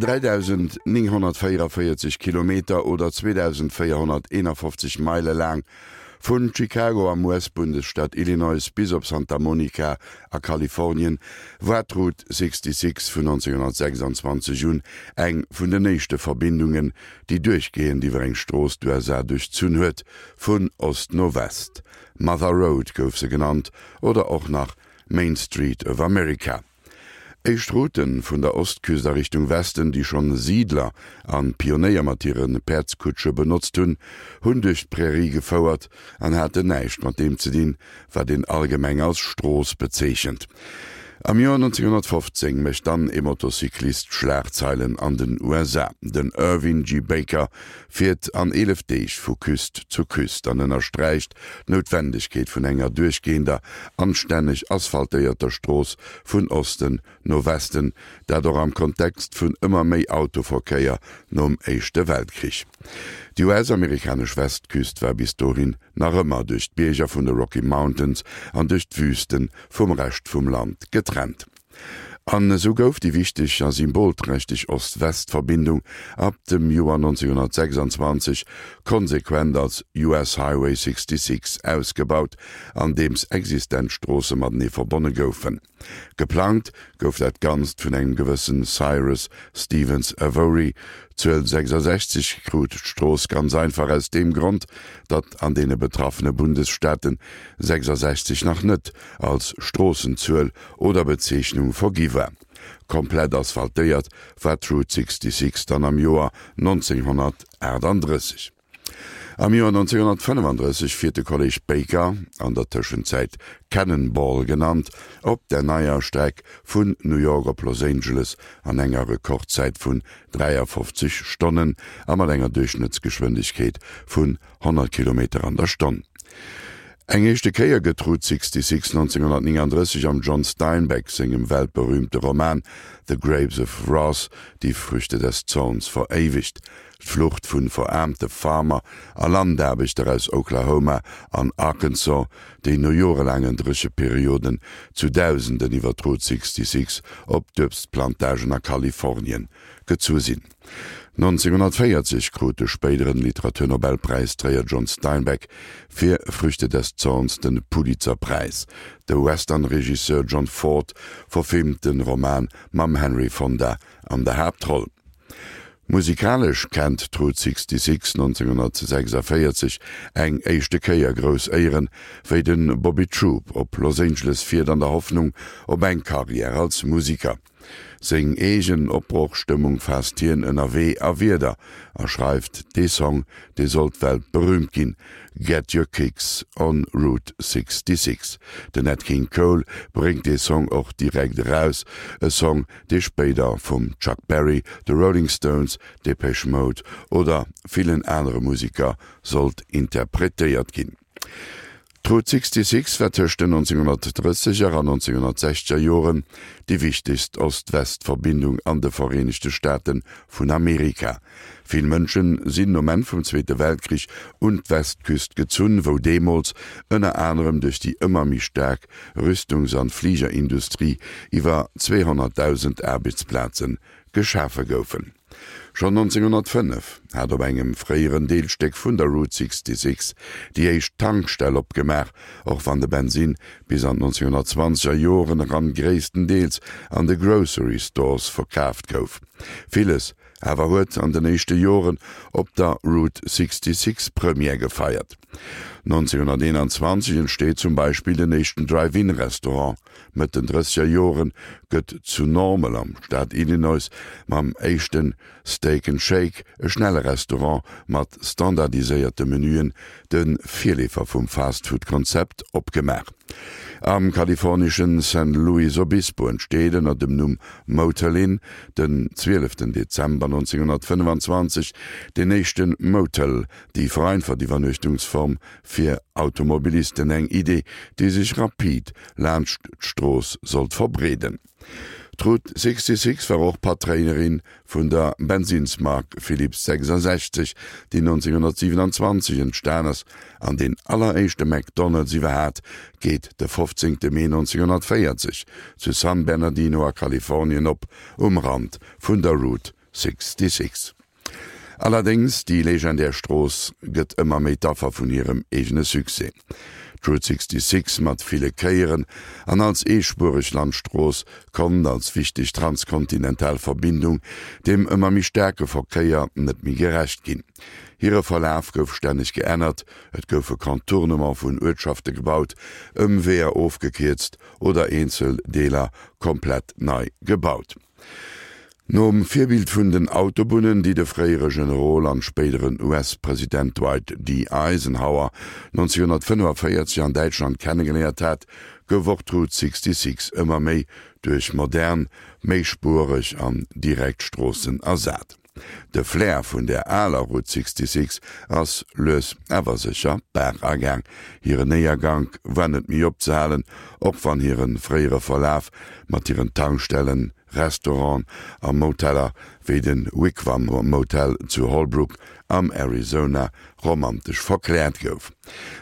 3944 km oder 2451 Meile lang vun Chicago am US-Bundesstaat Illinois bis op Santa Monica a Kalifornien watrut 66 vu 1926 Jun eng vun de nechte Verbindungen, die durchgehen, die eng Stroos du er durch zun huet vun Ost no West. Mother Road gouf se genannt oder auch nach Main Street of America. Eichtruten vun der Ostküster Richtung Westen, die schon Siedler an Pioneiermatieren Perzkutsche benutzt hun, hun durch Prärie gefauerert an hatte neicht mat dem ze dien, war den allgemeng als Stroß bezechend. Am Jahr 1915 mecht dann e Motorcyklist Schlagzeilen an den USA. Den Irvin G. Baker fährt an 11 Deich vu Küst zu Küst an den erstreicht Notwendigkeit vun enger durchgehender, anständig asphaltierter Stroß vun Osten no Westen, doch am Kontext vun immer méi Autoverkeier nom Eischchte Weltkrieg. Die US-amerikasch Westküst war bis dohin nach ëmmer durch Beger vun de Rocky Mountains an durch Wüsten vum Recht vum Land getrennt getrennt. An so gouf die wichtig a symbolträchtig Ost-West-Verbindung ab dem Juar 1926 konsequent als US Highway 66 ausgebaut, an dems Existenzstrosse mat nie verbonnen goufen. Geplant gouf dat ganz vun eng gewissen Cyrus Stevens Avory 1266 krut Stroß ganz einfach aus dem Grund, dat an dee betroffene Bundesstaaten 66 nach nett als Stroßenzuuel oder Bezeichnung vergiwe. Komplett asphaltéiert war Route 66 dann am Joar 1930. Am Joar 1935 firte Kolleg Baker an der Tëschenzeit Cannonball genannt, op der Neiersteig vun New Yorker Los Angeles an enger Rekordzeit vun 53 Stonnen a mat enger Durchschnittsgeschwindigkeit vun 100 km an der Stonne. Engegchte Käier getrut 66 1939 am John Steinbeck segem weltberühmte Roman „The Graves of Ross, die Früchte des Zons verewicht. Flucht vun verärmte Farmer a Landerbeter aus Oklahoma an Arkansas, déi no jorelangen dresche Perioden zu Tausenden iwwer Tro 66 op dëbst Plantagen a Kalifornien gezusinn. 1940 krute spéieren Literaturnobelpreisträger John Steinbeck fir früchte des Zorns den Pulitzerpreis. De Westernregisseur John Ford verfilmt den Roman „Mam Henry Fonda an der Herbtroll. Musikalisch kennt trot 66 1946 eng eischchte Keier gros Äieren wéi den Bobby Troop op Los Angeles fir an der Hoffnung op eng Karriere als Musiker. Sing egen Opbruchstimmung fast hier in NRW erwider. Er schreibt, de Song, de sollt Welt berühmt gehen. Get Your Kicks on Route 66. Der Nat King Cole bringt den Song auch direkt raus. Ein Song, der später vom Chuck Berry, The Rolling Stones, Depeche Mode oder vielen anderen Musiker sollt interpretiert gehen. Tro66 vertöchten 1930er an 1960er Joren die wichtigst Ost-West-Verbindung an de Vereinigte Staaten vun Amerika. Vill Mënschen sinn nomen vum Zweite Weltkrieg und Westküst gezzuun, wo Demos ënner anderem duch die ëmmer mi stak Rüstungs- an Fliegerindustrie iwwer 200.000 Erbitsplazen geschafe goufen. Schon 1905 hat op engem fréieren Deelsteck vun der Route 66 Dii eich Tankstell opgemer och van de Benzin bis an 1920er Joren ran gréessten Deels an de Grocery Stores verkaaft gouf. Vieles Awer huet an den echte Joren op der Route 66 Premier gefeiert. 1921 entsteet zum Beispiel den echten Drive-In-Restaurant met den Drescher Joren gëtt zu normal am Staat Illinois mam échten Steak and Shake e schnelle Restaurant mat standardiséierte Menüen den Viliefer vum Fastfood-Konzept opgemerk. Am kalifornischen St. Louis Obispo entsteden er dem Numm Motelin den 12. Dezember 1925 den nächten Motel, die Vereinfer die Vernüchtungsform fir Automobilisten eng Idee, die sich rapid Lernstroß sollt verbreden. Trut 66 war auch Patrainerin vun der Benzinsmark Philipps 66, die 1927 in Sterners an den alleréischte McDonald's iwwer hat, geht der 15. Mai 1940 zu San Bernardino Kalifornien op umrand vun der Route 66. Allerdings die legendär Stroß gëtt immer Metapher vun ihrem egene Suse. Route 66 mat viele Käieren an als eespurig Landstroß kommt als wichtig transkontinentalverbindung dem immer mi stärke verkeier net mi gerecht gin. Hire Verlauf gouf ständig geändert, et goufe Kanturnummer vun Wirtschafte gebaut, ëmwehr aufgekehrt oder Einzeldeler komplett nei gebaut. Nom Vibild vun den Autobunnen, die de freiere General an späteren US-Präsident Dwight D. Eisenhower 1945 an Deutschland kennengeleiert hat, gewort Route 66 immer méi durch modern, méichspurig an Direktstrossen ersat. De Flair vun der aller Route 66 ass loes eversicher Bergagang. Hire Neiergang wannet mi opzehalen, op van hireieren fréiere Verlaf mat ihren Tankstellen, Restaurant am Moteller wie den Wickwam Motel zu Holbrook am Arizona romantisch verkläert gouf.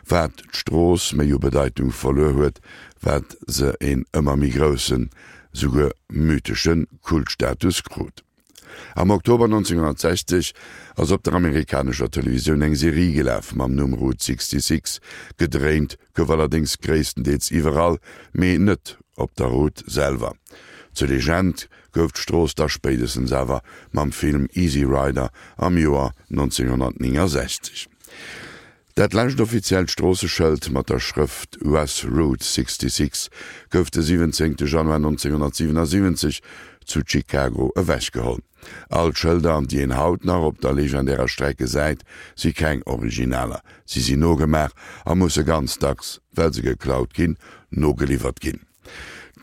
Wä d'Stroos méi jo Bedeitung verlö huet, wat se en ëmmer migrossen suuge myteschen Kultstatus krut. Am Oktober 1960 ass op der amerikanischer Television eng Serie gelaf mam Nummer 66 gedréint gouf allerdings ggréessten deets iwwerall méi nett op der Rotsel. Legend gouft Stroos der spedessen sewer mam Film Easy Rider am Joar 1969. Dat lacht offiziell Strosseschëlt mat der Schrift US Route 66 gouf de 17. Januar 1977 zu Chicago ewäch geholl. All Schëlder die en Hautner op der legendärer Strecke seit, sie keng originaler. Sie sie no gemer, a musssse ganz dacks, well se geklaut ginn, no geliefert ginn.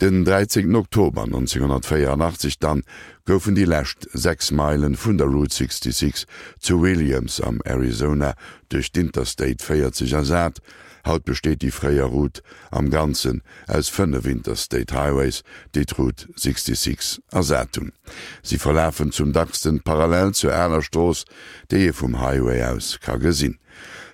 Den 13. Oktober 1984 dann goufen die Lächt sechs Meilen vun der Route 66 zu Williams am Arizona durch d'Interstate feiert sich ersat. Haut besteht die freie Route am ganzen als fünf Winterstate Highways die Route 66 ersätung. Sie verläfen zum dachsten parallel zu Äner Stoß, de je vom Highway aus ka gesinn.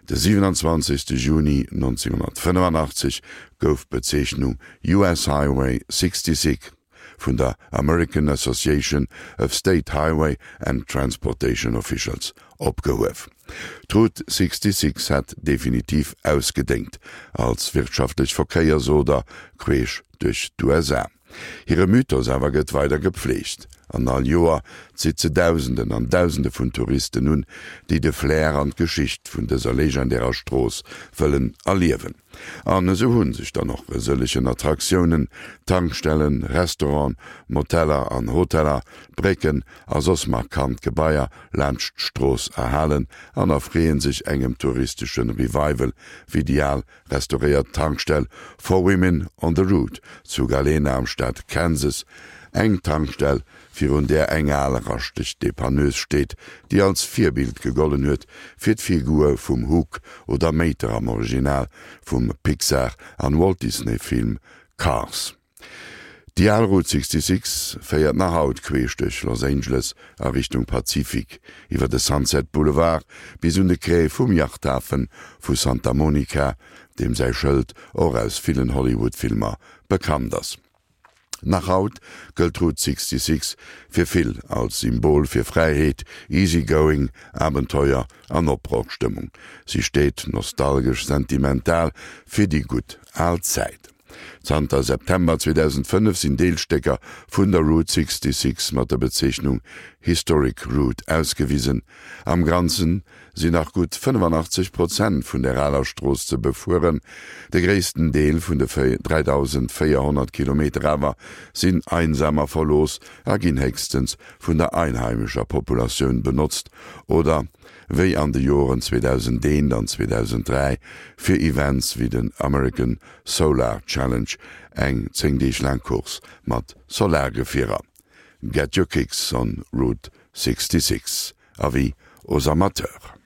De 27. Juni 1985 gouf Bezeichnung US Highway 66 vun der American Association of State Highway and Transportation Officials opgehouf. Trot 66 hat definitiv ausgedenkt als wirtschaftlich Verkeiersoder queech durch d'USA. Hire Mythos awer gëtt weiter gepflecht an all Joer sitze Tausenden an Tausende vun Touristen nun, die de Flair an Geschicht vun des legendärer Stroos fëllen erliewen. An se hunn sich dann noch resëllechen Attraktionen, Tankstellen, Restaurant, Moteller an Hoteller, Brecken as ass markant Gebaier Landstroos erhalen, an erfreen sich engem touristischen Revival, Videal restauriert Tankstell for Women on the Route zu Galena am Stadt Kansas, eng Tankstell fir hun der engel rachtech depaneus steet, die als Vierbild gegollen huet, fir d'Figur vum Hook oder Meter am Original vum Pixar an Walt Disney Film Cars. Die Route 66 feiert nach Haut queeschtech Los Angeles a Richtung Pazifik, iwwer de Sunset Boulevard bis hun de Kré vum Yachthafen vu Santa Monica, dem sei schëlt or aus vielen Hollywoodfilmer bekannt ass nach haut Geltrud 66 fir Vill als Symbol fir Freiheet, easygoing, Abenteuer an Opbrockstimmung. Sie steht nostalgisch sentimental fir die gut Allzeit. 10. September 2005 sind Deelstecker vun der Route 66 mat der Bezeichnung Historic Route ausgewiesen. Am ganzen sie nach gut 85 Prozent vun der Raderstroß ze befuhren, de ggréessten Deel vun de 3400 km Kilometerwer sinn einsamer verlos a ginn hextens vun der einheimischer Popatioun benutzt oder wéi an de Joren 2010 an 2003 fir Events wie den American Solar Challenge eng zing Diich Landkurs mat Solargefierer. Get your kicks on Route 66 a wie os Amateur.